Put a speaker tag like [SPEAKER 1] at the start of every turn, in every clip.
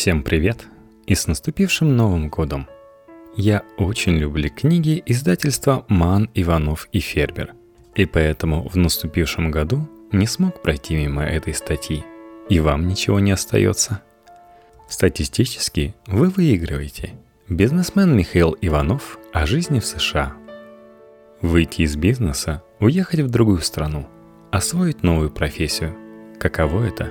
[SPEAKER 1] Всем привет и с наступившим Новым годом! Я очень люблю книги издательства Ман, Иванов и Фербер, и поэтому в наступившем году не смог пройти мимо этой статьи, и вам ничего не остается. Статистически вы выигрываете. Бизнесмен Михаил Иванов о жизни в США. Выйти из бизнеса, уехать в другую страну, освоить новую профессию. Каково это?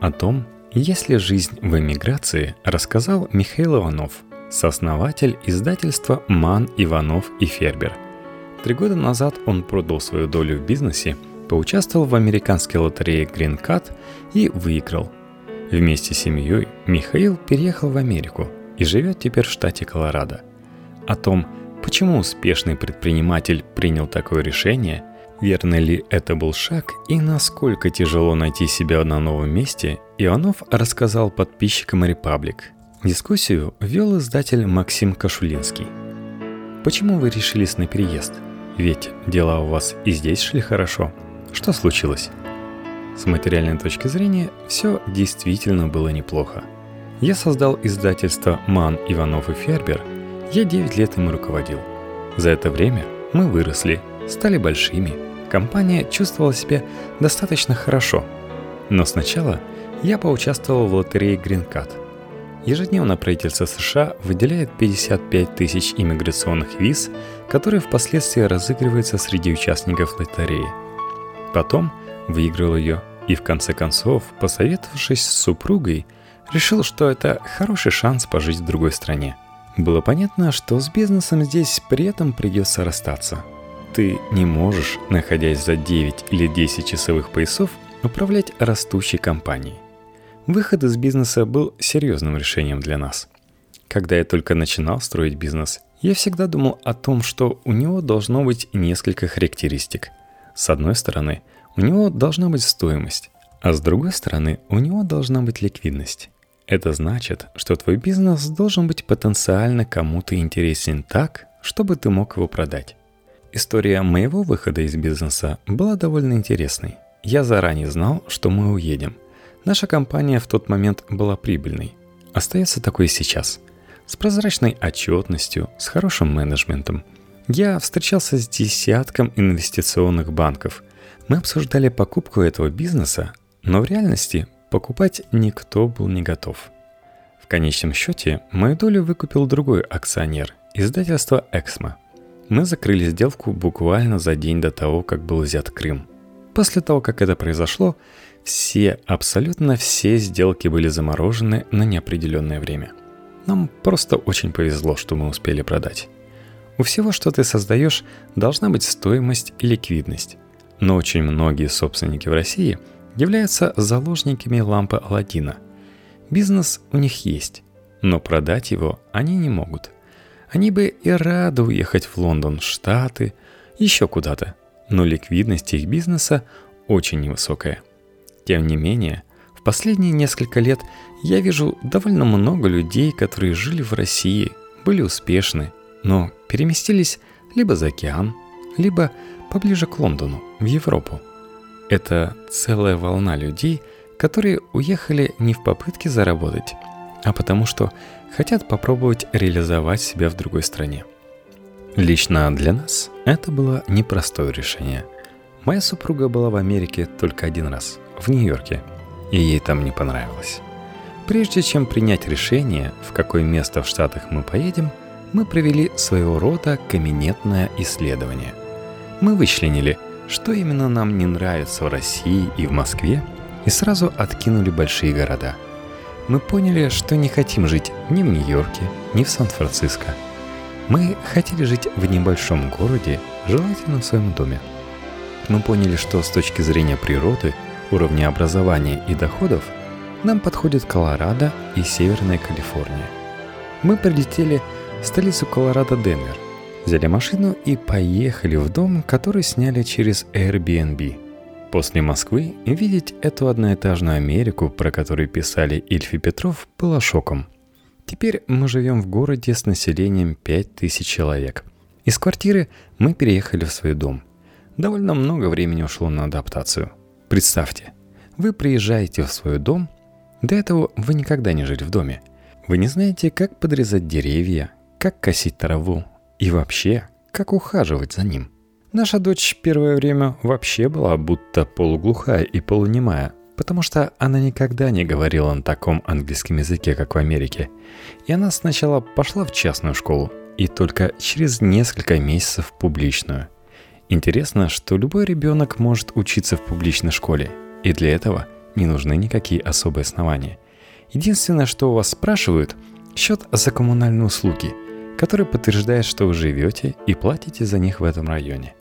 [SPEAKER 1] О том, если жизнь в эмиграции, рассказал Михаил Иванов, сооснователь издательства «Ман, Иванов и Фербер». Три года назад он продал свою долю в бизнесе, поучаствовал в американской лотерее Green Card и выиграл. Вместе с семьей Михаил переехал в Америку и живет теперь в штате Колорадо. О том, почему успешный предприниматель принял такое решение – Верно ли это был шаг и насколько тяжело найти себя на новом месте, Иванов рассказал подписчикам Репаблик. Дискуссию вел издатель Максим Кашулинский. Почему вы решились на переезд? Ведь дела у вас и здесь шли хорошо. Что случилось? С материальной точки зрения все действительно было неплохо. Я создал издательство «Ман, Иванов и Фербер». Я 9 лет им руководил. За это время мы выросли, стали большими – компания чувствовала себя достаточно хорошо. Но сначала я поучаствовал в лотерее Green Card. Ежедневно правительство США выделяет 55 тысяч иммиграционных виз, которые впоследствии разыгрываются среди участников лотереи. Потом выиграл ее и в конце концов, посоветовавшись с супругой, решил, что это хороший шанс пожить в другой стране. Было понятно, что с бизнесом здесь при этом придется расстаться – ты не можешь, находясь за 9 или 10 часовых поясов, управлять растущей компанией. Выход из бизнеса был серьезным решением для нас. Когда я только начинал строить бизнес, я всегда думал о том, что у него должно быть несколько характеристик. С одной стороны, у него должна быть стоимость, а с другой стороны, у него должна быть ликвидность. Это значит, что твой бизнес должен быть потенциально кому-то интересен так, чтобы ты мог его продать. История моего выхода из бизнеса была довольно интересной. Я заранее знал, что мы уедем. Наша компания в тот момент была прибыльной. Остается такой и сейчас. С прозрачной отчетностью, с хорошим менеджментом. Я встречался с десятком инвестиционных банков. Мы обсуждали покупку этого бизнеса, но в реальности покупать никто был не готов. В конечном счете, мою долю выкупил другой акционер – издательство «Эксмо», мы закрыли сделку буквально за день до того, как был взят Крым. После того, как это произошло, все, абсолютно все сделки были заморожены на неопределенное время. Нам просто очень повезло, что мы успели продать. У всего, что ты создаешь, должна быть стоимость и ликвидность. Но очень многие собственники в России являются заложниками лампы Аладдина. Бизнес у них есть, но продать его они не могут – они бы и рады уехать в Лондон, Штаты, еще куда-то, но ликвидность их бизнеса очень невысокая. Тем не менее, в последние несколько лет я вижу довольно много людей, которые жили в России, были успешны, но переместились либо за океан, либо поближе к Лондону, в Европу. Это целая волна людей, которые уехали не в попытке заработать, а потому что хотят попробовать реализовать себя в другой стране. Лично для нас это было непростое решение. Моя супруга была в Америке только один раз, в Нью-Йорке, и ей там не понравилось. Прежде чем принять решение, в какое место в Штатах мы поедем, мы провели своего рода каменетное исследование. Мы вычленили, что именно нам не нравится в России и в Москве, и сразу откинули большие города – мы поняли, что не хотим жить ни в Нью-Йорке, ни в Сан-Франциско. Мы хотели жить в небольшом городе, желательно в своем доме. Мы поняли, что с точки зрения природы, уровня образования и доходов нам подходит Колорадо и Северная Калифорния. Мы прилетели в столицу Колорадо Денвер, взяли машину и поехали в дом, который сняли через Airbnb – После Москвы видеть эту одноэтажную Америку, про которую писали Ильф и Петров, было шоком. Теперь мы живем в городе с населением 5000 человек. Из квартиры мы переехали в свой дом. Довольно много времени ушло на адаптацию. Представьте, вы приезжаете в свой дом, До этого вы никогда не жили в доме. Вы не знаете, как подрезать деревья, как косить траву и вообще, как ухаживать за ним. Наша дочь первое время вообще была будто полуглухая и полунемая, потому что она никогда не говорила на таком английском языке, как в Америке. И она сначала пошла в частную школу, и только через несколько месяцев в публичную. Интересно, что любой ребенок может учиться в публичной школе, и для этого не нужны никакие особые основания. Единственное, что у вас спрашивают, счет за коммунальные услуги, который подтверждает, что вы живете и платите за них в этом районе.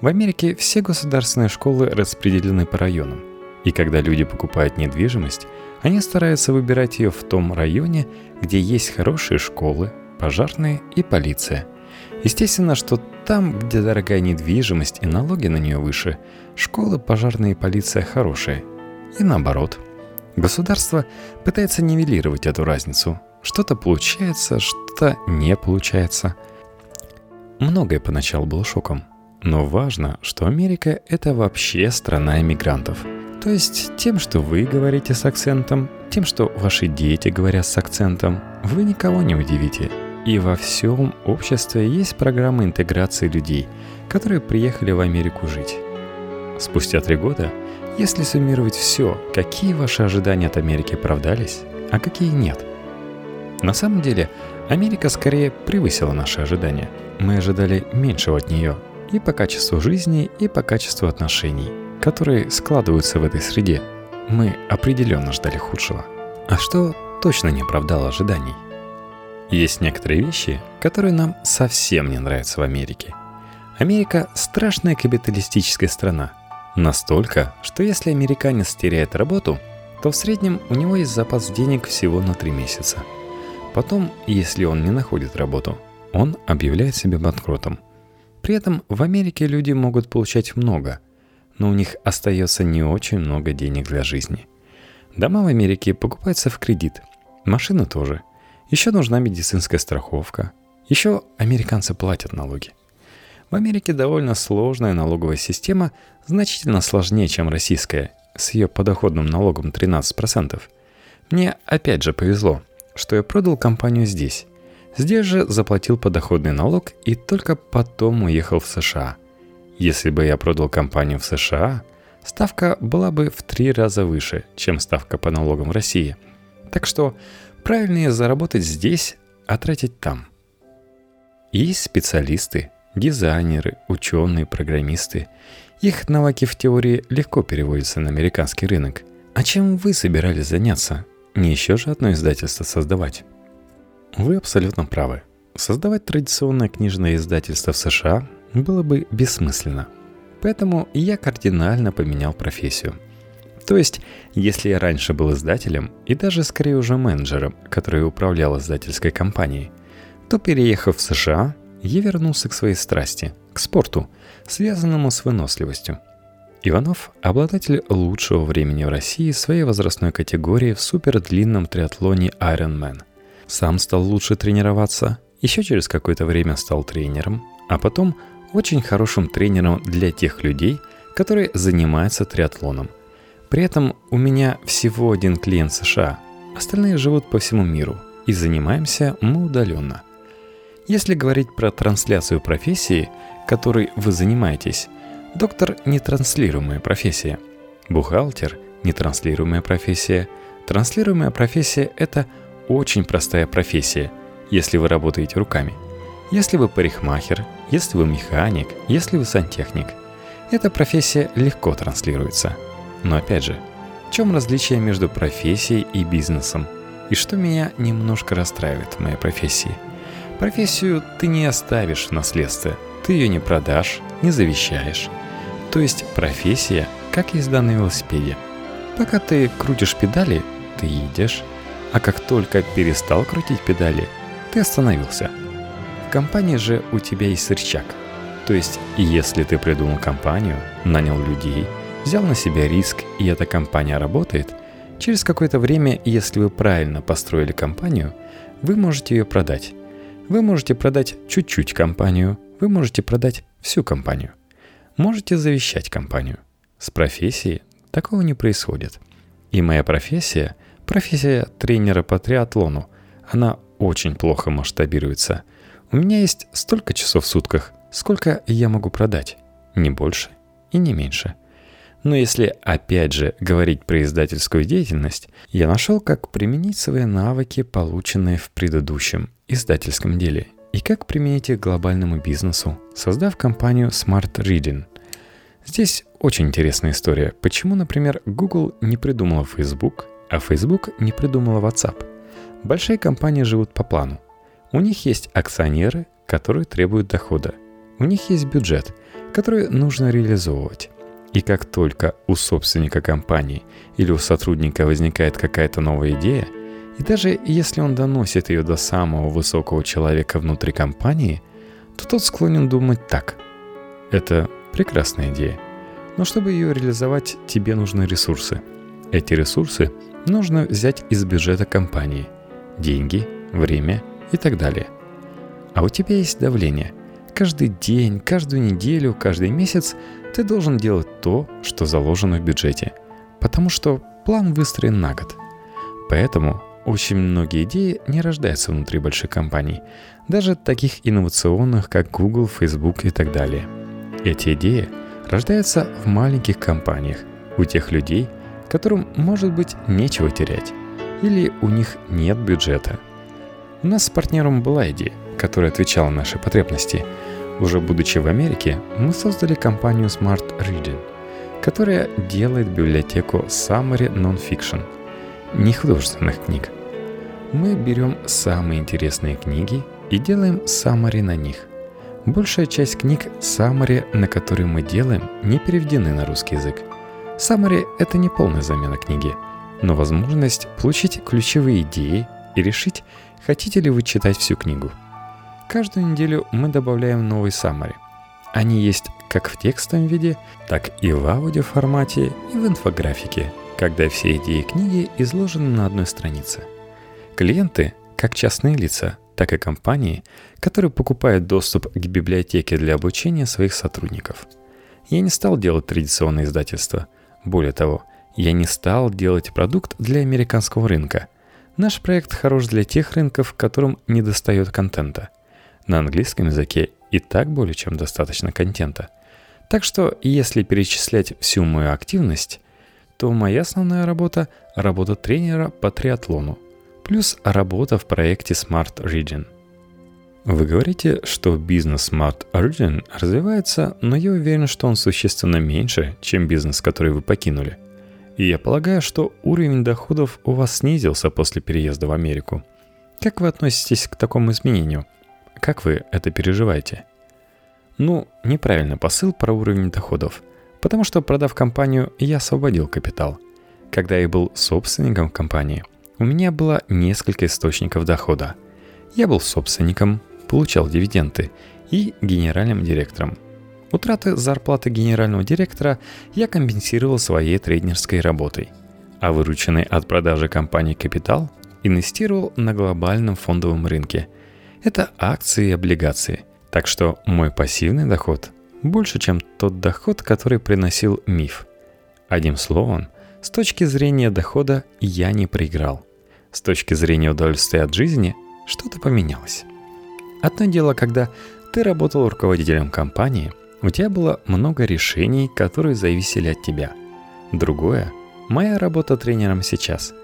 [SPEAKER 1] В Америке все государственные школы распределены по районам – и когда люди покупают недвижимость, они стараются выбирать ее в том районе, где есть хорошие школы, пожарные и полиция. Естественно, что там, где дорогая недвижимость и налоги на нее выше, школы, пожарные и полиция хорошие. И наоборот. Государство пытается нивелировать эту разницу. Что-то получается, что-то не получается. Многое поначалу было шоком. Но важно, что Америка – это вообще страна иммигрантов – то есть тем, что вы говорите с акцентом, тем, что ваши дети говорят с акцентом, вы никого не удивите. И во всем обществе есть программа интеграции людей, которые приехали в Америку жить. Спустя три года, если суммировать все, какие ваши ожидания от Америки оправдались, а какие нет? На самом деле, Америка скорее превысила наши ожидания. Мы ожидали меньшего от нее и по качеству жизни, и по качеству отношений – которые складываются в этой среде, мы определенно ждали худшего. А что точно не оправдало ожиданий? Есть некоторые вещи, которые нам совсем не нравятся в Америке. Америка – страшная капиталистическая страна. Настолько, что если американец теряет работу, то в среднем у него есть запас денег всего на 3 месяца. Потом, если он не находит работу, он объявляет себя банкротом. При этом в Америке люди могут получать много, но у них остается не очень много денег для жизни. Дома в Америке покупаются в кредит, машины тоже. Еще нужна медицинская страховка. Еще американцы платят налоги. В Америке довольно сложная налоговая система, значительно сложнее, чем российская, с ее подоходным налогом 13%. Мне опять же повезло, что я продал компанию здесь. Здесь же заплатил подоходный налог и только потом уехал в США – если бы я продал компанию в США, ставка была бы в три раза выше, чем ставка по налогам в России. Так что правильнее заработать здесь, а тратить там. Есть специалисты, дизайнеры, ученые, программисты. Их навыки в теории легко переводятся на американский рынок. А чем вы собирались заняться? Не еще же одно издательство создавать. Вы абсолютно правы. Создавать традиционное книжное издательство в США было бы бессмысленно. Поэтому я кардинально поменял профессию. То есть, если я раньше был издателем и даже скорее уже менеджером, который управлял издательской компанией, то переехав в США, я вернулся к своей страсти, к спорту, связанному с выносливостью. Иванов – обладатель лучшего времени в России своей возрастной категории в супердлинном триатлоне Ironman. Сам стал лучше тренироваться, еще через какое-то время стал тренером, а потом очень хорошим тренером для тех людей, которые занимаются триатлоном. При этом у меня всего один клиент США, остальные живут по всему миру, и занимаемся мы удаленно. Если говорить про трансляцию профессии, которой вы занимаетесь, доктор – нетранслируемая профессия, бухгалтер – нетранслируемая профессия, транслируемая профессия – это очень простая профессия, если вы работаете руками – если вы парикмахер, если вы механик, если вы сантехник. Эта профессия легко транслируется. Но опять же, в чем различие между профессией и бизнесом? И что меня немножко расстраивает в моей профессии? Профессию ты не оставишь в наследстве, ты ее не продашь, не завещаешь. То есть профессия, как езда на велосипеде. Пока ты крутишь педали, ты едешь, а как только перестал крутить педали, ты остановился – в компании же у тебя есть рычаг. То есть, если ты придумал компанию, нанял людей, взял на себя риск, и эта компания работает, через какое-то время, если вы правильно построили компанию, вы можете ее продать. Вы можете продать чуть-чуть компанию, вы можете продать всю компанию. Можете завещать компанию. С профессией такого не происходит. И моя профессия Профессия тренера по триатлону. Она очень плохо масштабируется. У меня есть столько часов в сутках, сколько я могу продать. Не больше и не меньше. Но если опять же говорить про издательскую деятельность, я нашел, как применить свои навыки, полученные в предыдущем издательском деле, и как применить их к глобальному бизнесу, создав компанию Smart Reading. Здесь очень интересная история, почему, например, Google не придумала Facebook, а Facebook не придумала WhatsApp. Большие компании живут по плану. У них есть акционеры, которые требуют дохода. У них есть бюджет, который нужно реализовывать. И как только у собственника компании или у сотрудника возникает какая-то новая идея, и даже если он доносит ее до самого высокого человека внутри компании, то тот склонен думать так. Это прекрасная идея. Но чтобы ее реализовать, тебе нужны ресурсы. Эти ресурсы нужно взять из бюджета компании. Деньги, время и так далее. А у тебя есть давление. Каждый день, каждую неделю, каждый месяц ты должен делать то, что заложено в бюджете. Потому что план выстроен на год. Поэтому очень многие идеи не рождаются внутри больших компаний, даже таких инновационных, как Google, Facebook и так далее. Эти идеи рождаются в маленьких компаниях, у тех людей, которым, может быть, нечего терять, или у них нет бюджета. У нас с партнером была идея, которая отвечала на наши потребности. Уже будучи в Америке, мы создали компанию Smart Reading, которая делает библиотеку Summary Nonfiction, не художественных книг. Мы берем самые интересные книги и делаем summary на них. Большая часть книг summary, на которые мы делаем, не переведены на русский язык – Summary — это не полная замена книги, но возможность получить ключевые идеи и решить, хотите ли вы читать всю книгу. Каждую неделю мы добавляем новый summary. Они есть как в текстовом виде, так и в аудиоформате и в инфографике, когда все идеи книги изложены на одной странице. Клиенты, как частные лица, так и компании, которые покупают доступ к библиотеке для обучения своих сотрудников. Я не стал делать традиционное издательство – более того, я не стал делать продукт для американского рынка. Наш проект хорош для тех рынков, которым не достает контента. На английском языке и так более чем достаточно контента. Так что, если перечислять всю мою активность, то моя основная работа – работа тренера по триатлону, плюс работа в проекте Smart Region – вы говорите, что бизнес Smart Origin развивается, но я уверен, что он существенно меньше, чем бизнес, который вы покинули. И я полагаю, что уровень доходов у вас снизился после переезда в Америку. Как вы относитесь к такому изменению? Как вы это переживаете? Ну, неправильно посыл про уровень доходов. Потому что, продав компанию, я освободил капитал. Когда я был собственником компании, у меня было несколько источников дохода. Я был собственником, получал дивиденды, и генеральным директором. Утраты зарплаты генерального директора я компенсировал своей трейдерской работой, а вырученный от продажи компании капитал инвестировал на глобальном фондовом рынке. Это акции и облигации. Так что мой пассивный доход больше, чем тот доход, который приносил миф. Одним словом, с точки зрения дохода я не проиграл. С точки зрения удовольствия от жизни что-то поменялось. Одно дело, когда ты работал руководителем компании, у тебя было много решений, которые зависели от тебя. Другое – моя работа тренером сейчас.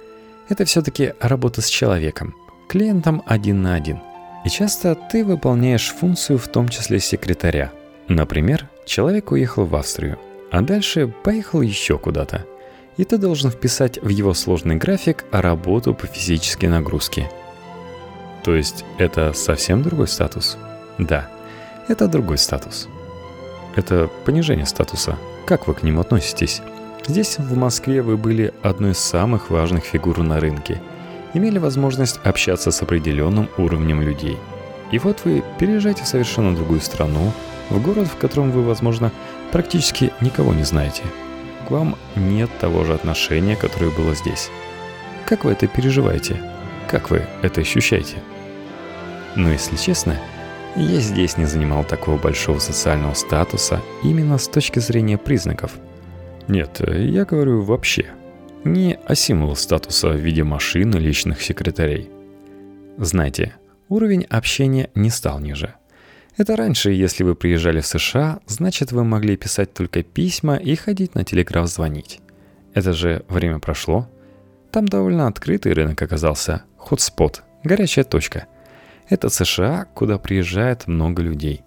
[SPEAKER 1] Это все-таки работа с человеком, клиентом один на один. И часто ты выполняешь функцию в том числе секретаря. Например, человек уехал в Австрию, а дальше поехал еще куда-то. И ты должен вписать в его сложный график работу по физической нагрузке – то есть это совсем другой статус? Да, это другой статус. Это понижение статуса. Как вы к ним относитесь? Здесь, в Москве, вы были одной из самых важных фигур на рынке. Имели возможность общаться с определенным уровнем людей. И вот вы переезжаете в совершенно другую страну, в город, в котором вы, возможно, практически никого не знаете. К вам нет того же отношения, которое было здесь. Как вы это переживаете? Как вы это ощущаете? Но если честно, я здесь не занимал такого большого социального статуса именно с точки зрения признаков. Нет, я говорю вообще. не о символ статуса в виде машин и личных секретарей. Знаете, уровень общения не стал ниже. Это раньше, если вы приезжали в США, значит вы могли писать только письма и ходить на телеграф звонить. Это же время прошло. Там довольно открытый рынок оказался, хотспот, горячая точка. Это США, куда приезжает много людей.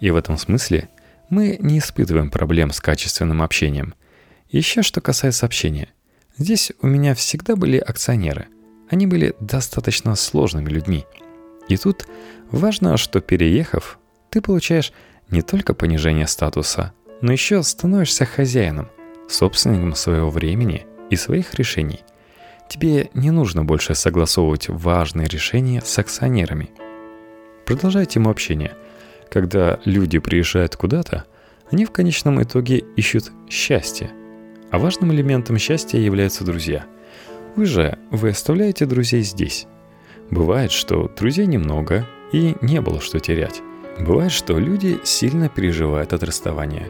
[SPEAKER 1] И в этом смысле мы не испытываем проблем с качественным общением. Еще что касается общения. Здесь у меня всегда были акционеры. Они были достаточно сложными людьми. И тут важно, что переехав, ты получаешь не только понижение статуса, но еще становишься хозяином, собственником своего времени и своих решений. Тебе не нужно больше согласовывать важные решения с акционерами. Продолжай тему общения. Когда люди приезжают куда-то, они в конечном итоге ищут счастье. А важным элементом счастья являются друзья. Вы же, вы оставляете друзей здесь. Бывает, что друзей немного и не было что терять. Бывает, что люди сильно переживают от расставания.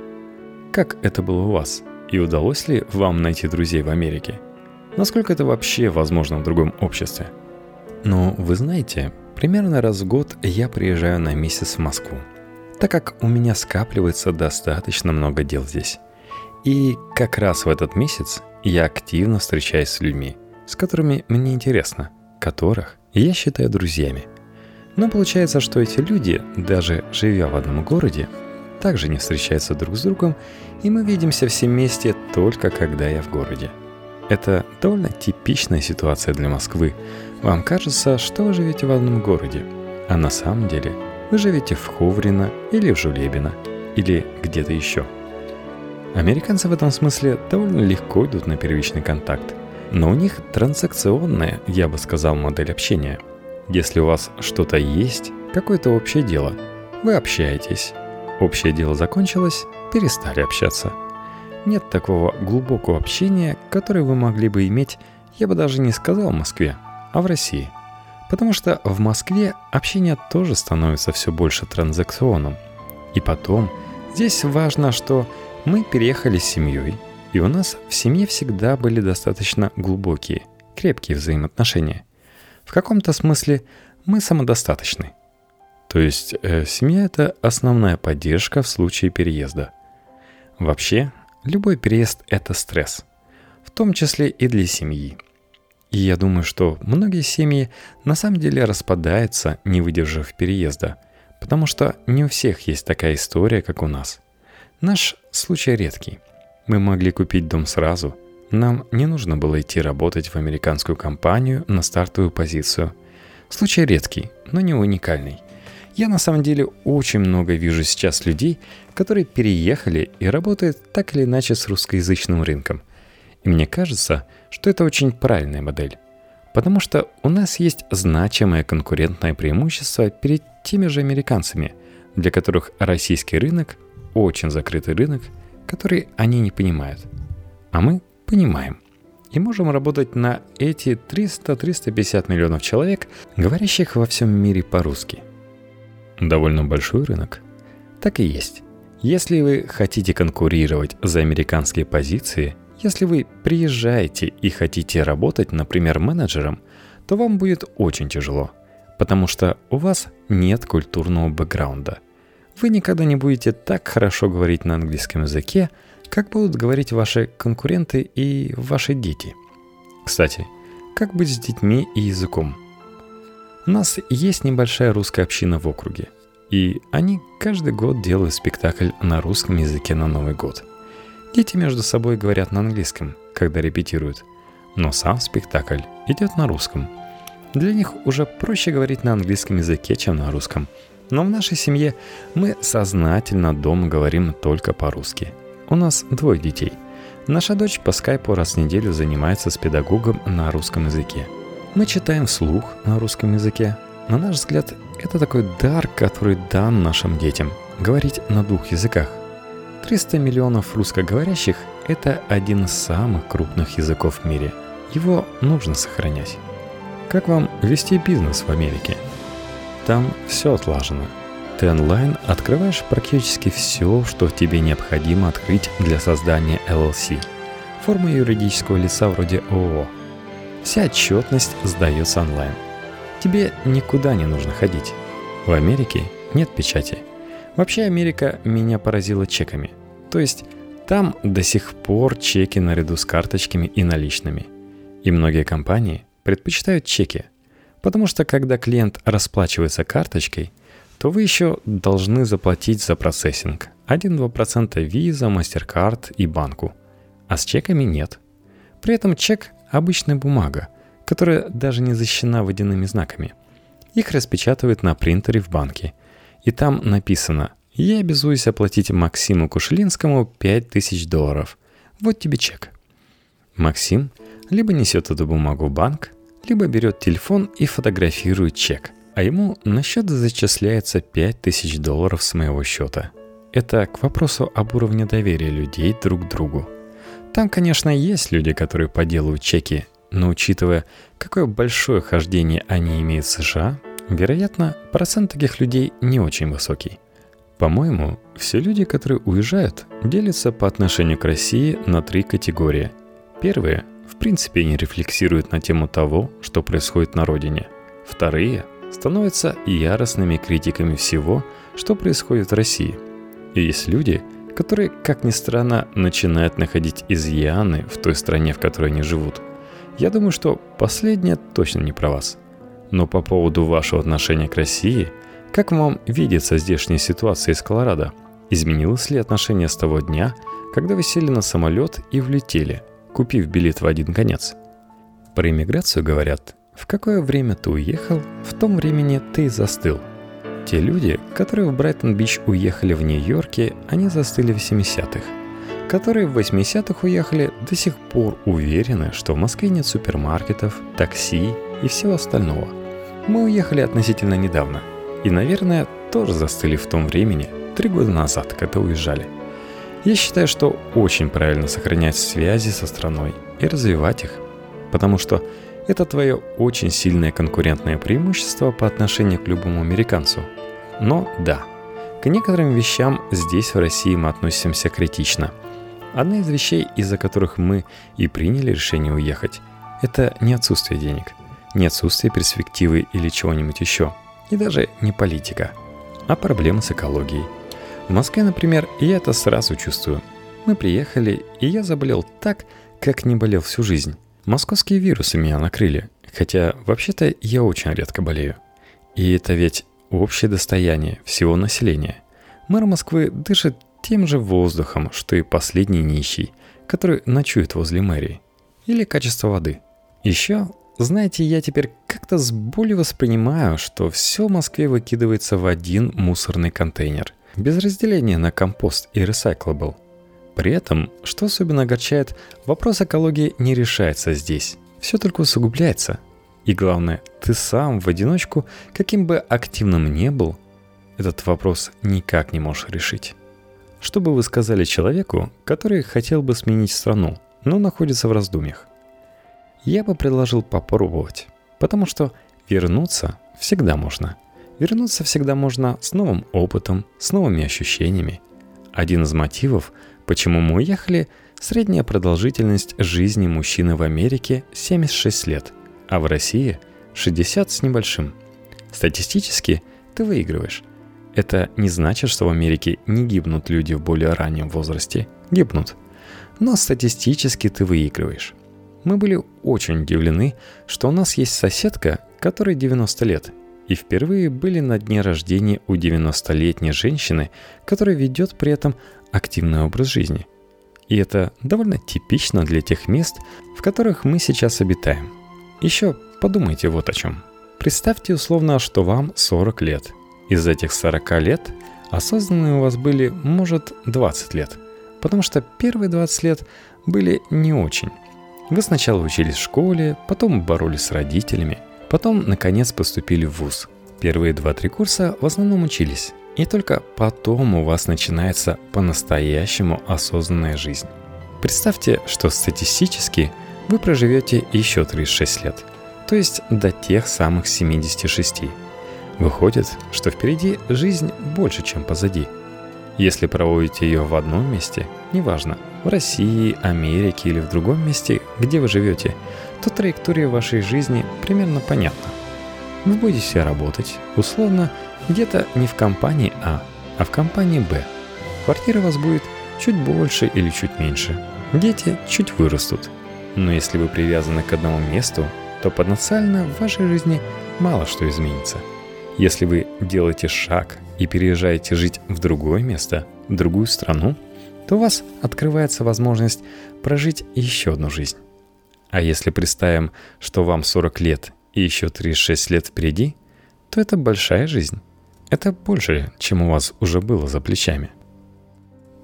[SPEAKER 1] Как это было у вас? И удалось ли вам найти друзей в Америке? Насколько это вообще возможно в другом обществе? Ну, вы знаете, примерно раз в год я приезжаю на месяц в Москву, так как у меня скапливается достаточно много дел здесь. И как раз в этот месяц я активно встречаюсь с людьми, с которыми мне интересно, которых я считаю друзьями – но получается, что эти люди, даже живя в одном городе, также не встречаются друг с другом, и мы видимся все вместе только когда я в городе. Это довольно типичная ситуация для Москвы. Вам кажется, что вы живете в одном городе, а на самом деле вы живете в Ховрино или в Жулебино, или где-то еще. Американцы в этом смысле довольно легко идут на первичный контакт, но у них транзакционная, я бы сказал, модель общения – если у вас что-то есть, какое-то общее дело, вы общаетесь. Общее дело закончилось, перестали общаться. Нет такого глубокого общения, которое вы могли бы иметь, я бы даже не сказал в Москве, а в России. Потому что в Москве общение тоже становится все больше транзакционным. И потом, здесь важно, что мы переехали с семьей, и у нас в семье всегда были достаточно глубокие, крепкие взаимоотношения. В каком-то смысле мы самодостаточны. То есть э, семья – это основная поддержка в случае переезда. Вообще, любой переезд – это стресс, в том числе и для семьи. И я думаю, что многие семьи на самом деле распадаются, не выдержав переезда, потому что не у всех есть такая история, как у нас. Наш случай редкий. Мы могли купить дом сразу – нам не нужно было идти работать в американскую компанию на стартовую позицию. Случай редкий, но не уникальный. Я на самом деле очень много вижу сейчас людей, которые переехали и работают так или иначе с русскоязычным рынком. И мне кажется, что это очень правильная модель. Потому что у нас есть значимое конкурентное преимущество перед теми же американцами, для которых российский рынок – очень закрытый рынок, который они не понимают. А мы понимаем. И можем работать на эти 300-350 миллионов человек, говорящих во всем мире по-русски. Довольно большой рынок. Так и есть. Если вы хотите конкурировать за американские позиции, если вы приезжаете и хотите работать, например, менеджером, то вам будет очень тяжело, потому что у вас нет культурного бэкграунда. Вы никогда не будете так хорошо говорить на английском языке, как будут говорить ваши конкуренты и ваши дети? Кстати, как быть с детьми и языком? У нас есть небольшая русская община в округе, и они каждый год делают спектакль на русском языке на Новый год. Дети между собой говорят на английском, когда репетируют, но сам спектакль идет на русском. Для них уже проще говорить на английском языке, чем на русском. Но в нашей семье мы сознательно дома говорим только по-русски – у нас двое детей. Наша дочь по скайпу раз в неделю занимается с педагогом на русском языке. Мы читаем вслух на русском языке. На наш взгляд, это такой дар, который дан нашим детям – говорить на двух языках. 300 миллионов русскоговорящих – это один из самых крупных языков в мире. Его нужно сохранять. Как вам вести бизнес в Америке? Там все отлажено – ты онлайн открываешь практически все, что тебе необходимо открыть для создания LLC. форма юридического лица вроде ООО. Вся отчетность сдается онлайн. Тебе никуда не нужно ходить. В Америке нет печати. Вообще Америка меня поразила чеками. То есть там до сих пор чеки наряду с карточками и наличными. И многие компании предпочитают чеки, потому что когда клиент расплачивается карточкой, то вы еще должны заплатить за процессинг 1-2% Visa, MasterCard и банку. А с чеками нет. При этом чек – обычная бумага, которая даже не защищена водяными знаками. Их распечатывают на принтере в банке. И там написано «Я обязуюсь оплатить Максиму Кушелинскому 5000 долларов. Вот тебе чек». Максим либо несет эту бумагу в банк, либо берет телефон и фотографирует чек, а ему на счет зачисляется 5000 долларов с моего счета. Это к вопросу об уровне доверия людей друг к другу. Там, конечно, есть люди, которые поделывают чеки, но учитывая, какое большое хождение они имеют в США, вероятно, процент таких людей не очень высокий. По-моему, все люди, которые уезжают, делятся по отношению к России на три категории. Первые в принципе не рефлексируют на тему того, что происходит на родине. Вторые становятся яростными критиками всего, что происходит в России. И есть люди, которые, как ни странно, начинают находить изъяны в той стране, в которой они живут. Я думаю, что последнее точно не про вас. Но по поводу вашего отношения к России, как вам видится здешняя ситуация из Колорадо? Изменилось ли отношение с того дня, когда вы сели на самолет и влетели – купив билет в один конец. Про иммиграцию говорят, в какое время ты уехал, в том времени ты и застыл. Те люди, которые в Брайтон-Бич уехали в Нью-Йорке, они застыли в 70-х. Которые в 80-х уехали, до сих пор уверены, что в Москве нет супермаркетов, такси и всего остального. Мы уехали относительно недавно. И, наверное, тоже застыли в том времени, три года назад, когда уезжали – я считаю, что очень правильно сохранять связи со страной и развивать их, потому что это твое очень сильное конкурентное преимущество по отношению к любому американцу. Но да, к некоторым вещам здесь в России мы относимся критично. Одна из вещей, из-за которых мы и приняли решение уехать, это не отсутствие денег, не отсутствие перспективы или чего-нибудь еще, и даже не политика, а проблемы с экологией – в Москве, например, я это сразу чувствую. Мы приехали, и я заболел так, как не болел всю жизнь. Московские вирусы меня накрыли, хотя вообще-то я очень редко болею. И это ведь общее достояние всего населения. Мэр Москвы дышит тем же воздухом, что и последний нищий, который ночует возле мэрии. Или качество воды. Еще, знаете, я теперь как-то с болью воспринимаю, что все в Москве выкидывается в один мусорный контейнер без разделения на компост и recyclable. При этом, что особенно огорчает, вопрос экологии не решается здесь. Все только усугубляется. И главное, ты сам в одиночку, каким бы активным ни был, этот вопрос никак не можешь решить. Что бы вы сказали человеку, который хотел бы сменить страну, но находится в раздумьях? Я бы предложил попробовать, потому что вернуться всегда можно – Вернуться всегда можно с новым опытом, с новыми ощущениями. Один из мотивов, почему мы уехали, средняя продолжительность жизни мужчины в Америке 76 лет, а в России 60 с небольшим. Статистически ты выигрываешь. Это не значит, что в Америке не гибнут люди в более раннем возрасте. Гибнут. Но статистически ты выигрываешь. Мы были очень удивлены, что у нас есть соседка, которой 90 лет, и впервые были на дне рождения у 90-летней женщины, которая ведет при этом активный образ жизни. И это довольно типично для тех мест, в которых мы сейчас обитаем. Еще подумайте вот о чем. Представьте условно, что вам 40 лет. Из этих 40 лет осознанные у вас были, может, 20 лет. Потому что первые 20 лет были не очень. Вы сначала учились в школе, потом боролись с родителями – Потом, наконец, поступили в ВУЗ. Первые два-три курса в основном учились. И только потом у вас начинается по-настоящему осознанная жизнь. Представьте, что статистически вы проживете еще 36 лет, то есть до тех самых 76. Выходит, что впереди жизнь больше, чем позади. Если проводите ее в одном месте, неважно, в России, Америке или в другом месте, где вы живете, то траектория вашей жизни примерно понятна. Вы будете работать, условно, где-то не в компании А, а в компании Б. Квартира у вас будет чуть больше или чуть меньше. Дети чуть вырастут. Но если вы привязаны к одному месту, то потенциально в вашей жизни мало что изменится. Если вы делаете шаг и переезжаете жить в другое место, в другую страну, то у вас открывается возможность прожить еще одну жизнь. А если представим, что вам 40 лет и еще 36 лет впереди, то это большая жизнь. Это больше, чем у вас уже было за плечами.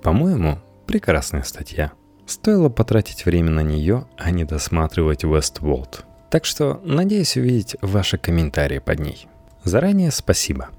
[SPEAKER 1] По-моему, прекрасная статья. Стоило потратить время на нее, а не досматривать Westworld. Так что надеюсь увидеть ваши комментарии под ней. Заранее спасибо.